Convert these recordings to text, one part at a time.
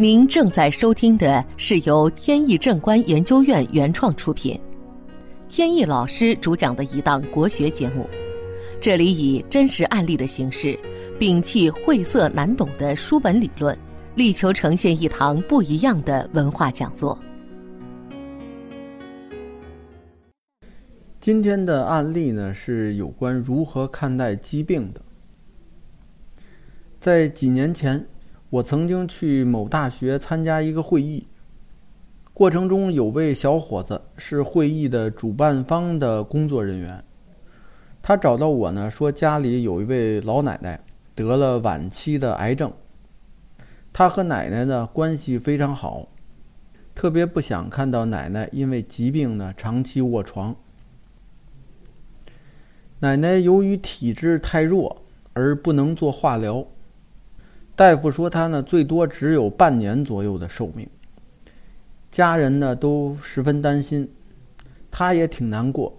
您正在收听的是由天意正观研究院原创出品，天意老师主讲的一档国学节目。这里以真实案例的形式，摒弃晦涩难懂的书本理论，力求呈现一堂不一样的文化讲座。今天的案例呢，是有关如何看待疾病的。在几年前，我曾经去某大学参加一个会议，过程中有位小伙子是会议的主办方的工作人员，他找到我呢，说家里有一位老奶奶得了晚期的癌症，他和奶奶呢关系非常好，特别不想看到奶奶因为疾病呢长期卧床。奶奶由于体质太弱而不能做化疗。大夫说他呢最多只有半年左右的寿命，家人呢都十分担心，他也挺难过。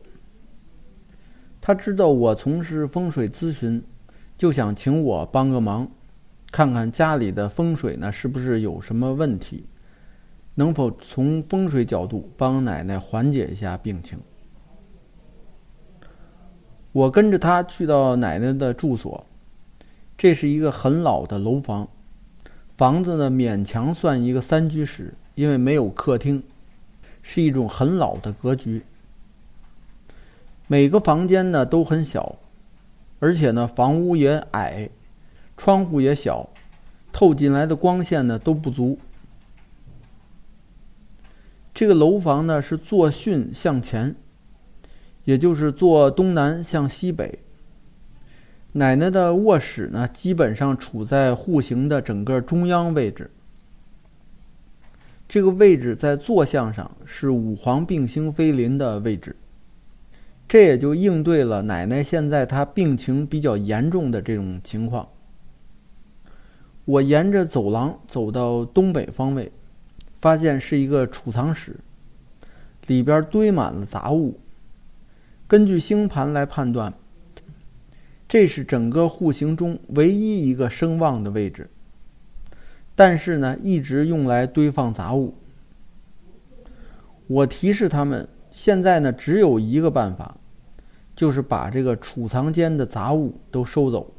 他知道我从事风水咨询，就想请我帮个忙，看看家里的风水呢是不是有什么问题，能否从风水角度帮奶奶缓解一下病情。我跟着他去到奶奶的住所。这是一个很老的楼房，房子呢勉强算一个三居室，因为没有客厅，是一种很老的格局。每个房间呢都很小，而且呢房屋也矮，窗户也小，透进来的光线呢都不足。这个楼房呢是坐巽向前，也就是坐东南向西北。奶奶的卧室呢，基本上处在户型的整个中央位置。这个位置在坐向上是五黄并星飞临的位置，这也就应对了奶奶现在她病情比较严重的这种情况。我沿着走廊走到东北方位，发现是一个储藏室，里边堆满了杂物。根据星盘来判断。这是整个户型中唯一一个声旺的位置，但是呢，一直用来堆放杂物。我提示他们，现在呢，只有一个办法，就是把这个储藏间的杂物都收走，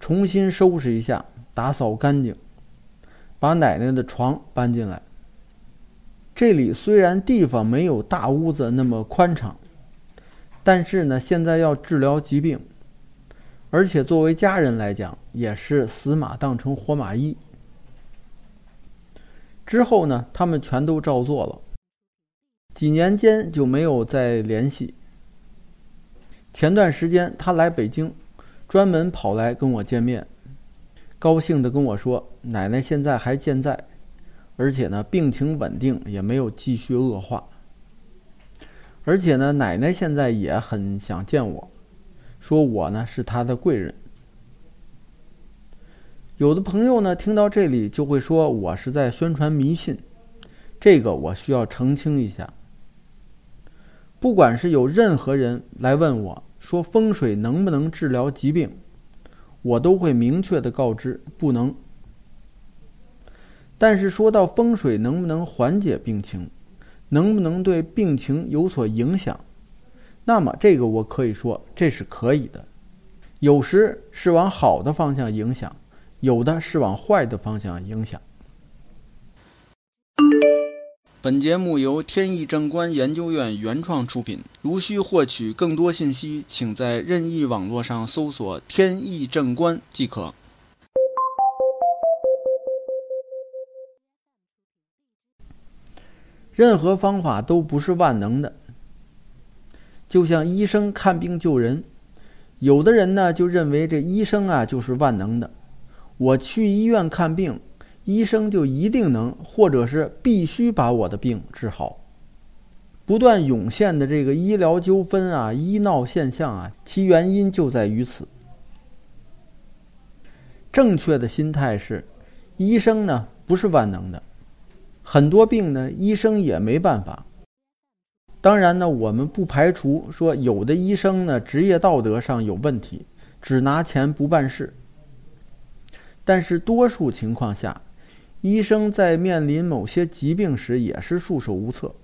重新收拾一下，打扫干净，把奶奶的床搬进来。这里虽然地方没有大屋子那么宽敞，但是呢，现在要治疗疾病。而且作为家人来讲，也是死马当成活马医。之后呢，他们全都照做了。几年间就没有再联系。前段时间他来北京，专门跑来跟我见面，高兴的跟我说：“奶奶现在还健在，而且呢病情稳定，也没有继续恶化。而且呢，奶奶现在也很想见我。”说我呢是他的贵人。有的朋友呢听到这里就会说我是在宣传迷信，这个我需要澄清一下。不管是有任何人来问我说风水能不能治疗疾病，我都会明确的告知不能。但是说到风水能不能缓解病情，能不能对病情有所影响？那么这个我可以说这是可以的，有时是往好的方向影响，有的是往坏的方向影响。本节目由天意正观研究院原创出品。如需获取更多信息，请在任意网络上搜索“天意正观”即可。任何方法都不是万能的。就像医生看病救人，有的人呢就认为这医生啊就是万能的，我去医院看病，医生就一定能，或者是必须把我的病治好。不断涌现的这个医疗纠纷啊、医闹现象啊，其原因就在于此。正确的心态是，医生呢不是万能的，很多病呢医生也没办法。当然呢，我们不排除说有的医生呢职业道德上有问题，只拿钱不办事。但是多数情况下，医生在面临某些疾病时也是束手无策。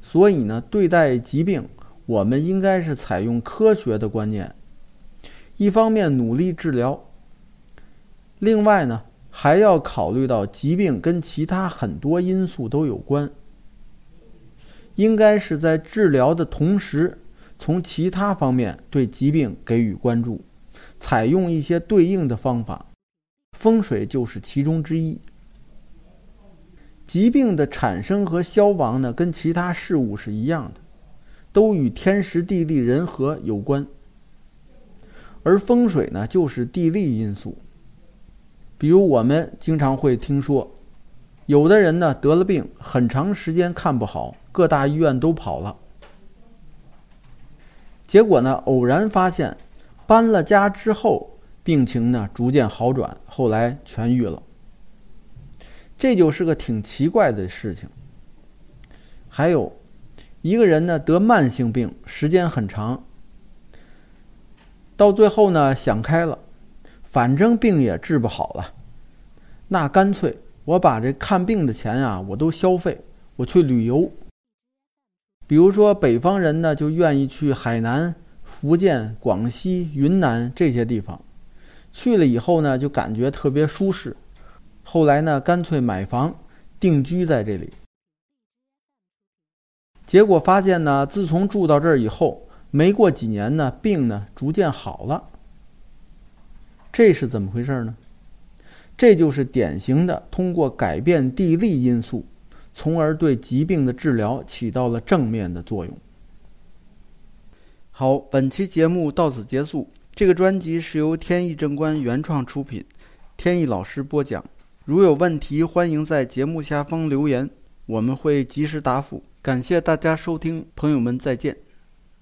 所以呢，对待疾病，我们应该是采用科学的观念，一方面努力治疗，另外呢，还要考虑到疾病跟其他很多因素都有关，应该是在治疗的同时，从其他方面对疾病给予关注，采用一些对应的方法，风水就是其中之一。疾病的产生和消亡呢，跟其他事物是一样的，都与天时地利人和有关。而风水呢，就是地利因素。比如我们经常会听说，有的人呢得了病，很长时间看不好，各大医院都跑了，结果呢偶然发现，搬了家之后，病情呢逐渐好转，后来痊愈了。这就是个挺奇怪的事情。还有，一个人呢得慢性病时间很长，到最后呢想开了，反正病也治不好了，那干脆我把这看病的钱啊我都消费，我去旅游。比如说北方人呢就愿意去海南、福建、广西、云南这些地方，去了以后呢就感觉特别舒适。后来呢，干脆买房定居在这里。结果发现呢，自从住到这儿以后，没过几年呢，病呢逐渐好了。这是怎么回事呢？这就是典型的通过改变地利因素，从而对疾病的治疗起到了正面的作用。好，本期节目到此结束。这个专辑是由天意正观原创出品，天意老师播讲。如有问题，欢迎在节目下方留言，我们会及时答复。感谢大家收听，朋友们再见。